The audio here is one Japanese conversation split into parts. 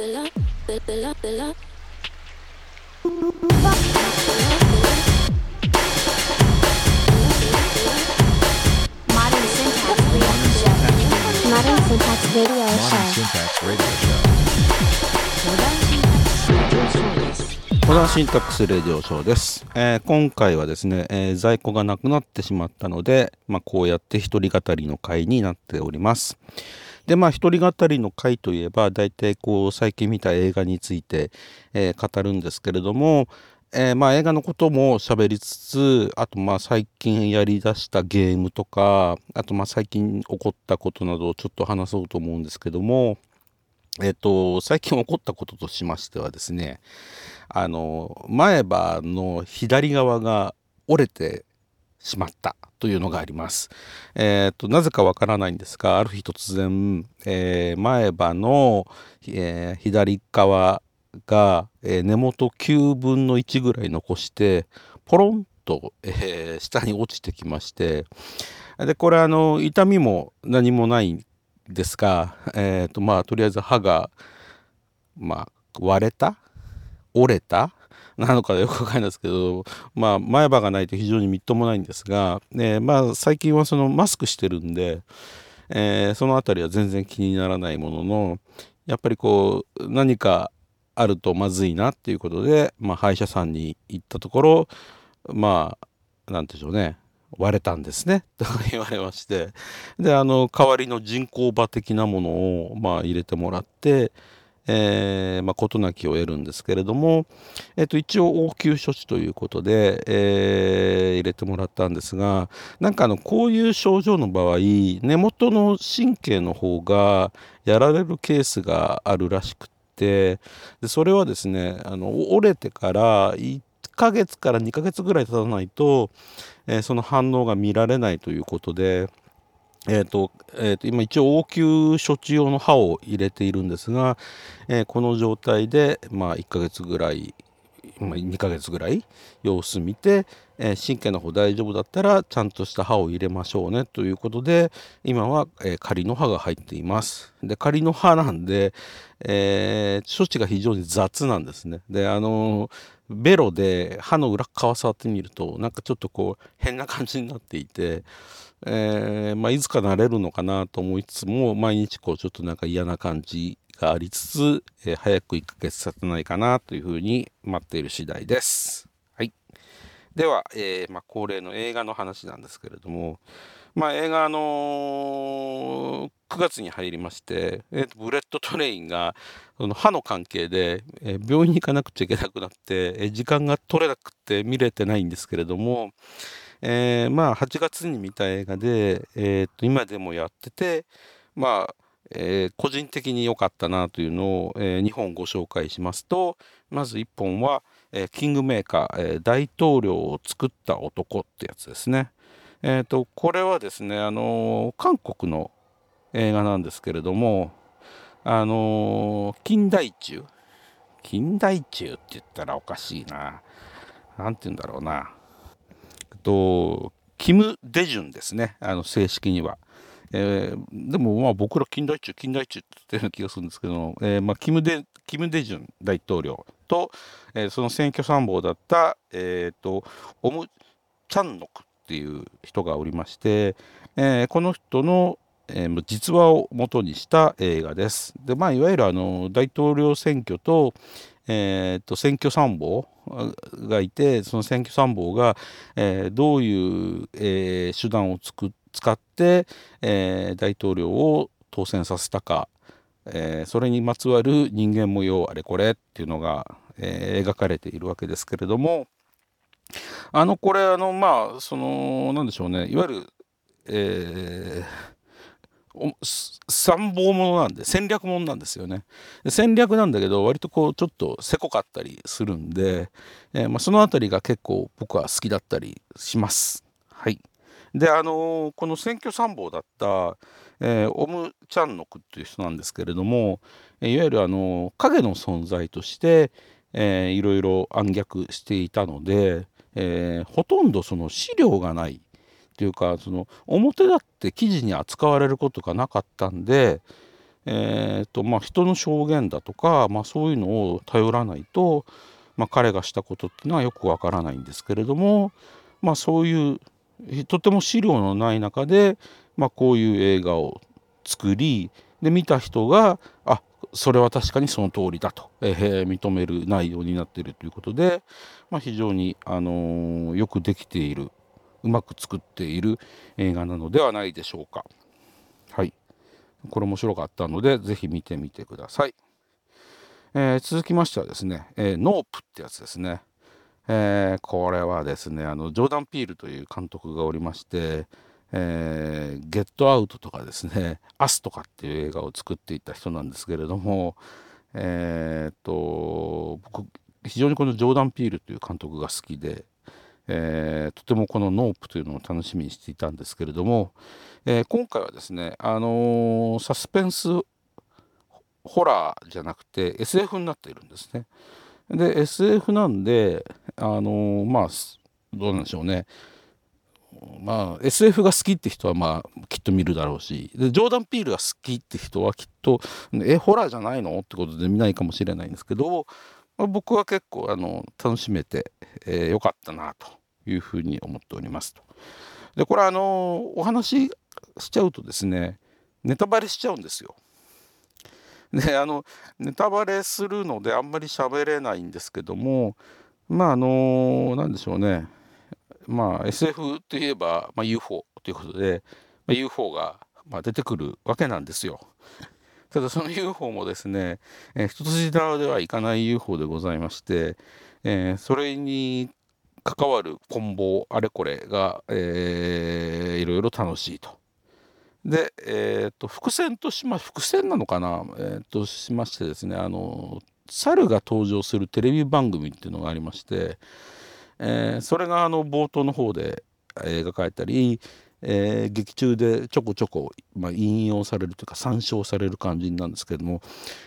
Modern Syntax Radio Modern Show. Syntax Radio Show. モダンシンタックスレディオショーです、えー今回はですね、えー在庫がなくなってしまったので、まあ、こうやって一人語りの回になっておりますでまあ一人語りの回といえば大体こう最近見た映画について、えー語るんですけれども、えーまあ映画のことも喋りつつあとまあ最近やりだしたゲームとかあとまあ最近起こったことなどをちょっと話そうと思うんですけどもえっと最近起こったこととしましてはですねあの前歯の左側が折れてしまったというのがあります。えー、となぜかわからないんですがある日突然、えー前歯の、えー左側が、えー根元9分の1ぐらい残してポロンと、えー下に落ちてきましてでこれあの痛みも何もないんですが、えーとまあ、とりあえず歯が、まあ、割れた？折れた？なのかよくわかんないですけど、まあ、前歯がないと非常にみっともないんですが、えまあ、最近はそのマスクしてるんで、えそのあたりは全然気にならないもののやっぱりこう何かあるとまずいなっていうことで、まあ、歯医者さんに行ったところまあなんでしょうね割れたんですねと言われまして。であの代わりの人工歯的なものを、まあ、入れてもらって、えーまあ、事なきを得るんですけれども、えっと一応応急処置ということで、えー入れてもらったんですがなんかあのこういう症状の場合根元の神経の方がやられるケースがあるらしくてでそれはですねあの折れてから1ヶ月から2ヶ月ぐらい経たないと、えーその反応が見られないということで。えーとえーと今一応応急処置用の歯を入れているんですが、えーこの状態で、まあ、1ヶ月ぐらい、まあ、2ヶ月ぐらい様子見て、えー神経の方大丈夫だったらちゃんとした歯を入れましょうねということで今は、え仮の歯が入っています。で仮の歯なんで、え処置が非常に雑なんですね。であのベロで歯の裏側触ってみるとなんかちょっとこう変な感じになっていて、えーまあ、いつか慣れるのかなと思いつつも毎日こうちょっとなんか嫌な感じがありつつ、えー早く1ヶ月経たないかなというふうに待っている次第です。はい、では、えーまあ、恒例の映画の話なんですけれども、まあ、映画、あのー9月に入りまして、えーブレットトレインがその歯の関係で、えー病院に行かなくちゃいけなくなって、えー時間が取れなくて見れてないんですけれども、えーまあ8月に見た映画で、えーと今でもやっててまあ、えー個人的に良かったなというのを、え2本ご紹介しますとまず1本は、えーキングメーカー、えー大統領を作った男ってやつですね。えー、とこれはですね、あのー韓国の映画なんですけれども、あのー近代中？近代中って言ったらおかしいな。なんて言うんだろうな。えっと、キム・デジュンですね、あの正式には。えーでもまあ僕ら近代中、近代中って言ってるような気がするんですけど、えーまあ、キムデ・キム・デジュン大統領と、えーその選挙参謀だった、えー、とオム・チャンノクっていう人がおりまして、えーこの人の、えー実話を元にした映画です。でまあ、いわゆるあの大統領選挙と,、えーと選挙参謀がいてその選挙参謀が、えーどういう、えー手段をつく使って、えー大統領を当選させたか、えーそれにまつわる人間模様あれこれっていうのが、えー描かれているわけですけれどもあのこれあのまあそのなんでしょうね。いわゆる、えー参謀ものなんで戦略ものなんですよね。戦略なんだけど割とこうちょっとせこかったりするんで、えーまあ、そのあたりが結構僕は好きだったりします。はい。であのーこの選挙参謀だった、えーオム・チャンノクっていう人なんですけれども、いわゆるあの影の存在として、えーいろいろ暗躍していたので、えほとんどその資料がないていうかその表だって記事に扱われることがなかったんでえーとまあ、人の証言だとか、まあ、そういうのを頼らないと、まあ、彼がしたことっていうのはよくわからないんですけれども、まあ、そういうとても資料のない中で、まあ、こういう映画を作りで見た人があそれは確かにその通りだと、えー、認める内容になっているということで、まあ、非常に、あのー、よくできているうまく作っている映画なのではないでしょうか。はい。これ面白かったので、ぜひ見てみてください。えー、続きましてはですね、えー、ノープってやつですね。えー、これはですね、あの、ジョーダン・ピールという監督がおりまして、えー、ゲットアウトとかですね、アスとかっていう映画を作っていた人なんですけれども、えー、っと、僕、非常にこのジョーダン・ピールという監督が好きで、えー、とてもこのノープというのを楽しみにしていたんですけれども、えー、今回はですね、あのー、サスペンスホラーじゃなくて SF になっているんですね。で SF なんであのまあどうなんでしょうねまあ SF が好きって人はまあきっと見るだろうしでジョーダン・ピールが好きって人はきっとえホラーじゃないの？ってことで見ないかもしれないんですけど、僕は結構あの楽しめてよ、えー、かったなというふうに思っておりますと。でこれあのお話しちゃうとですねネタバレしちゃうんですよ。であのネタバレするのであんまり喋れないんですけどもまああの何でしょうねまあ SF といえば、まあ、UFO ということで、まあ、UFO が、まあ、出てくるわけなんですよ。ただその UFO もですね、えー、一筋縄ではいかない UFO でございまして、えー、それに関わる棍棒あれこれが、えー、いろいろ楽しいと。で、えーと、伏線としま伏線なのかな、えー、としましてですねあの猿が登場するテレビ番組っていうのがありまして、えー、それがあの冒頭の方で描かれたり、えー、劇中でちょこちょこ、まあ、引用されるというか参照される感じなんですけども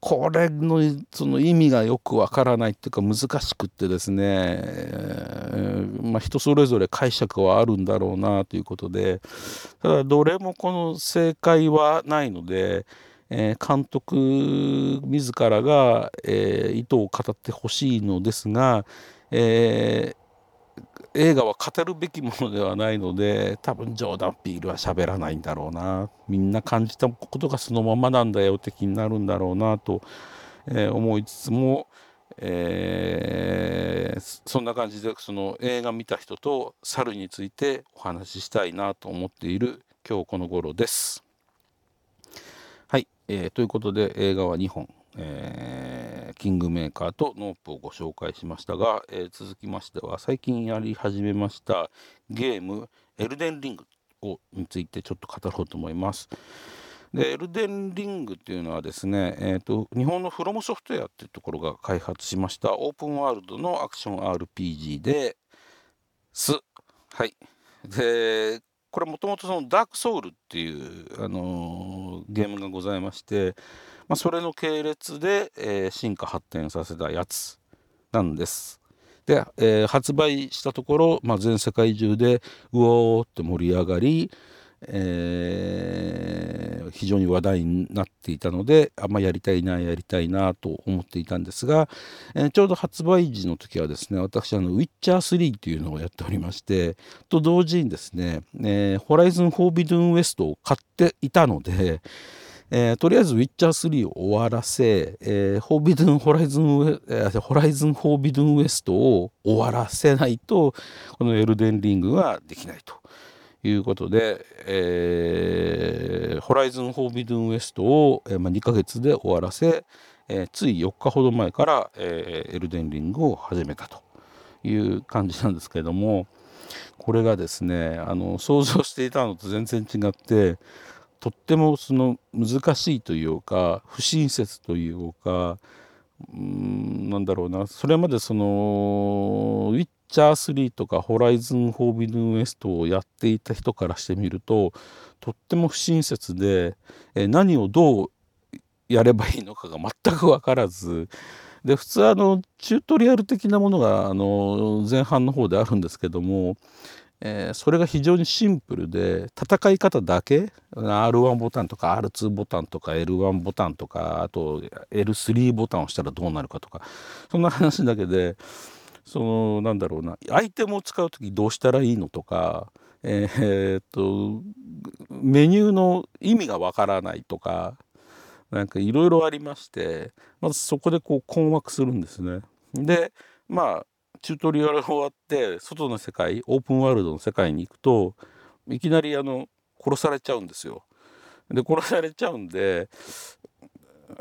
これのその意味がよくわからないっていうか難しくってですね、えー、まあ、人それぞれ解釈はあるんだろうなということでただどれもこの正解はないので。えー、監督自らが、えー、意図を語ってほしいのですが、え映画は語るべきものではないので多分ジョーダン・ピールは喋らないんだろうなみんな感じたことがそのままなんだよ的になるんだろうなと、えー、思いつつも、えー、そんな感じでその映画見た人と猿についてお話ししたいなと思っている今日この頃です。はい、えー、ということで映画は2本、えー、キングメーカーとノープをご紹介しましたが、えー、続きましては最近やり始めましたゲームエルデンリングをについてちょっと語ろうと思います。でエルデンリングっていうのはですね、えーと、日本のフロムソフトウェアっていうところが開発しましたオープンワールドのアクション RPG ですはいでこれもともとそのダークソウルっていう、あのー、ゲームがございまして、まあ、それの系列で、えー、進化発展させたやつなんです。で、えー、発売したところ、まあ、全世界中でうおーって盛り上がり、えー、非常に話題になっていたのであんまやりたいなやりたいなと思っていたんですが、えー、ちょうど発売時の時はですね私あのウィッチャー3というのをやっておりましてと同時にですね、えー、ホライズン・フォービドゥン・ウエストを買っていたのでえー、とりあえずウィッチャー3を終わらせ、えー、ホービドゥンホライズン、えー、ホライズン・ホービドゥン・ウエストを終わらせないとこのエルデンリングはできないということで、えー、ホライズン・フォービドゥン・ウエストを、えーまあ、2ヶ月で終わらせ、えー、つい4日ほど前から、え、エルデンリングを始めたという感じなんですけれどもこれがですねあの想像していたのと全然違ってとってもその難しいというか不親切というかうんなんだろうな。それまでそのウィッチャー3とかホライズン・フォービドゥン・ウエストをやっていた人からしてみるととっても不親切で、え何をどうやればいいのかが全く分からずで普通あのチュートリアル的なものがあの前半の方であるんですけども、えー、それが非常にシンプルで戦い方だけ R1 ボタンとか R2 ボタンとか L1 ボタンとかあと L3 ボタンを押したらどうなるかとかそんな話だけでそのなんだろうなアイテムを使う時どうしたらいいのとかえー、っとメニューの意味がわからないとかなんかいろいろありましてまずそこでこう困惑するんですね。でまあチュートリアルが終わって外の世界オープンワールドの世界に行くといきなりあの殺されちゃうんですよ。で殺されちゃうんで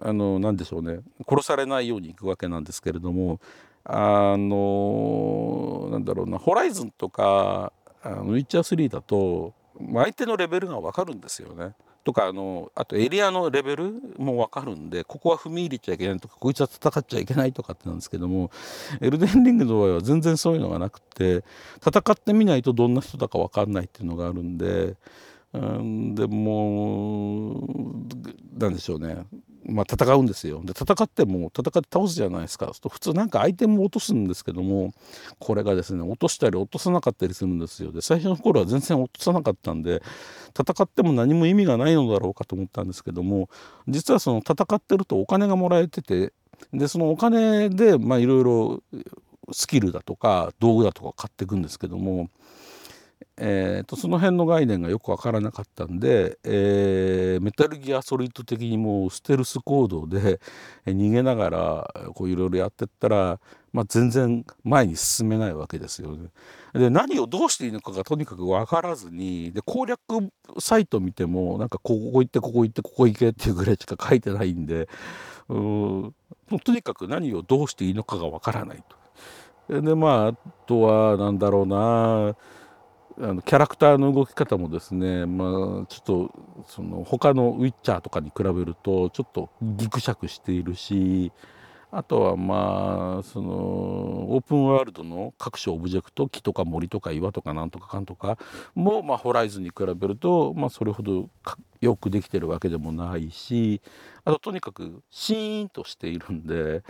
あの何でしょうね殺されないように行くわけなんですけれどもあのなんだろうなホライズンとかウィッチャー3だと相手のレベルが分かるんですよね。とかあのあとエリアのレベルも分かるんでここは踏み入れちゃいけないとかこいつは戦っちゃいけないとかってなんですけどもエルデンリングの場合は全然そういうのがなくて戦ってみないとどんな人だか分かんないっていうのがあるんでうんでもなんでしょうね。まあ、戦うんですよ。で戦っても戦って倒すじゃないですか。と普通なんかアイテムを落とすんですけどもこれがですね落としたり落とさなかったりするんですよ。で最初の頃は全然落とさなかったんで戦っても何も意味がないのだろうかと思ったんですけども実はその戦ってるとお金がもらえててでそのお金でいろいろスキルだとか道具だとか買っていくんですけどもえーと、その辺の概念がよく分からなかったんで、えー、メタルギアソリッド的にもうステルス行動で逃げながらこういろいろやってったら、まあ、全然前に進めないわけですよね。で何をどうしていいのかがとにかく分からずにで攻略サイト見てもなんかここ行ってここ行ってここ行けっていうぐらいしか書いてないんでうんとにかく何をどうしていいのかが分からないと。でまああとは何だろうなあのキャラクターの動き方もですね、まあ、ちょっとその他のウィッチャーとかに比べるとちょっとギクシャクしているしあとはまあそのオープンワールドの各種オブジェクト木とか森とか岩とかなんとかかんとかも、まあ、ホライズンに比べると、まあ、それほどよくできてるわけでもないしあととにかくシーンとしているんで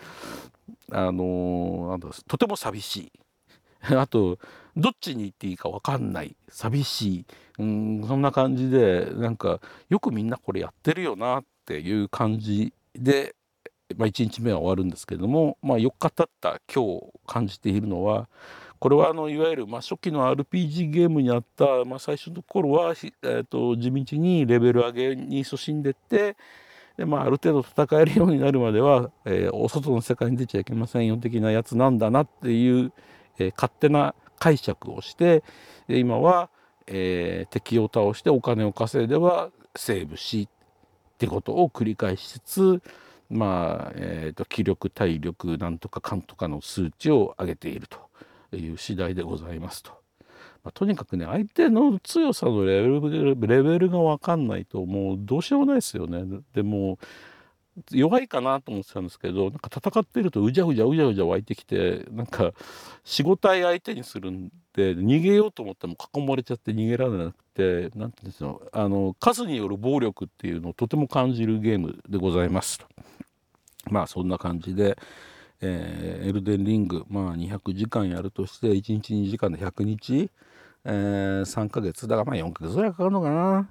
あのとても寂しい。あとどっちに行っていいか分かんない。寂しい。うんそんな感じでなんかよくみんなこれやってるよなっていう感じで、まあ、1日目は終わるんですけども、まあ、4日経った今日感じているのはこれはあのいわゆるま初期の RPG ゲームにあった、まあ、最初の頃は、えー、と地道にレベル上げに勤しんでってで、まあ、ある程度戦えるようになるまでは、えー、お外の世界に出ちゃいけませんよ的なやつなんだなっていう、えー、勝手な解釈をして今は、えー、敵を倒してお金を稼いではセーブしってことを繰り返しつつまあ、えーと、気力体力なんとかかんとかの数値を上げているという次第でございますと。まあ、とにかくね相手の強さのレベルレベルが分かんないともうどうしようもないですよね。でも弱いかなと思ってたんですけどなんか戦ってるとうじゃうじゃうじゃうじゃ湧いてきてなんか45体相手にするんで逃げようと思っても囲まれちゃって逃げられなくて何て言うんですよあの数による暴力っていうのをとても感じるゲームでございますと。まあそんな感じで、えー、エルデンリング、まあ、200時間やるとして1日2時間で100日、えー、3ヶ月だからまあ4ヶ月ぐらいかかるのかな。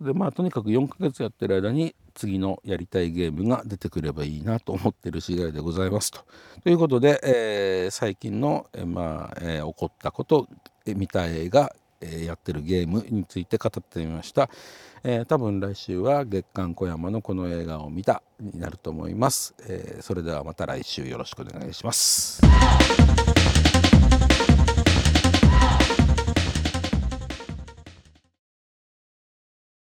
でまあとにかく4ヶ月やってる間に次のやりたいゲームが出てくればいいなと思ってる次第でございますと。ということで、えー、最近の、えー、まあえー、起こったこと見たい映画、えー、やってるゲームについて語ってみました、えー、多分来週は月刊小山のこの映画を見たになると思います、えー、それではまた来週よろしくお願いします。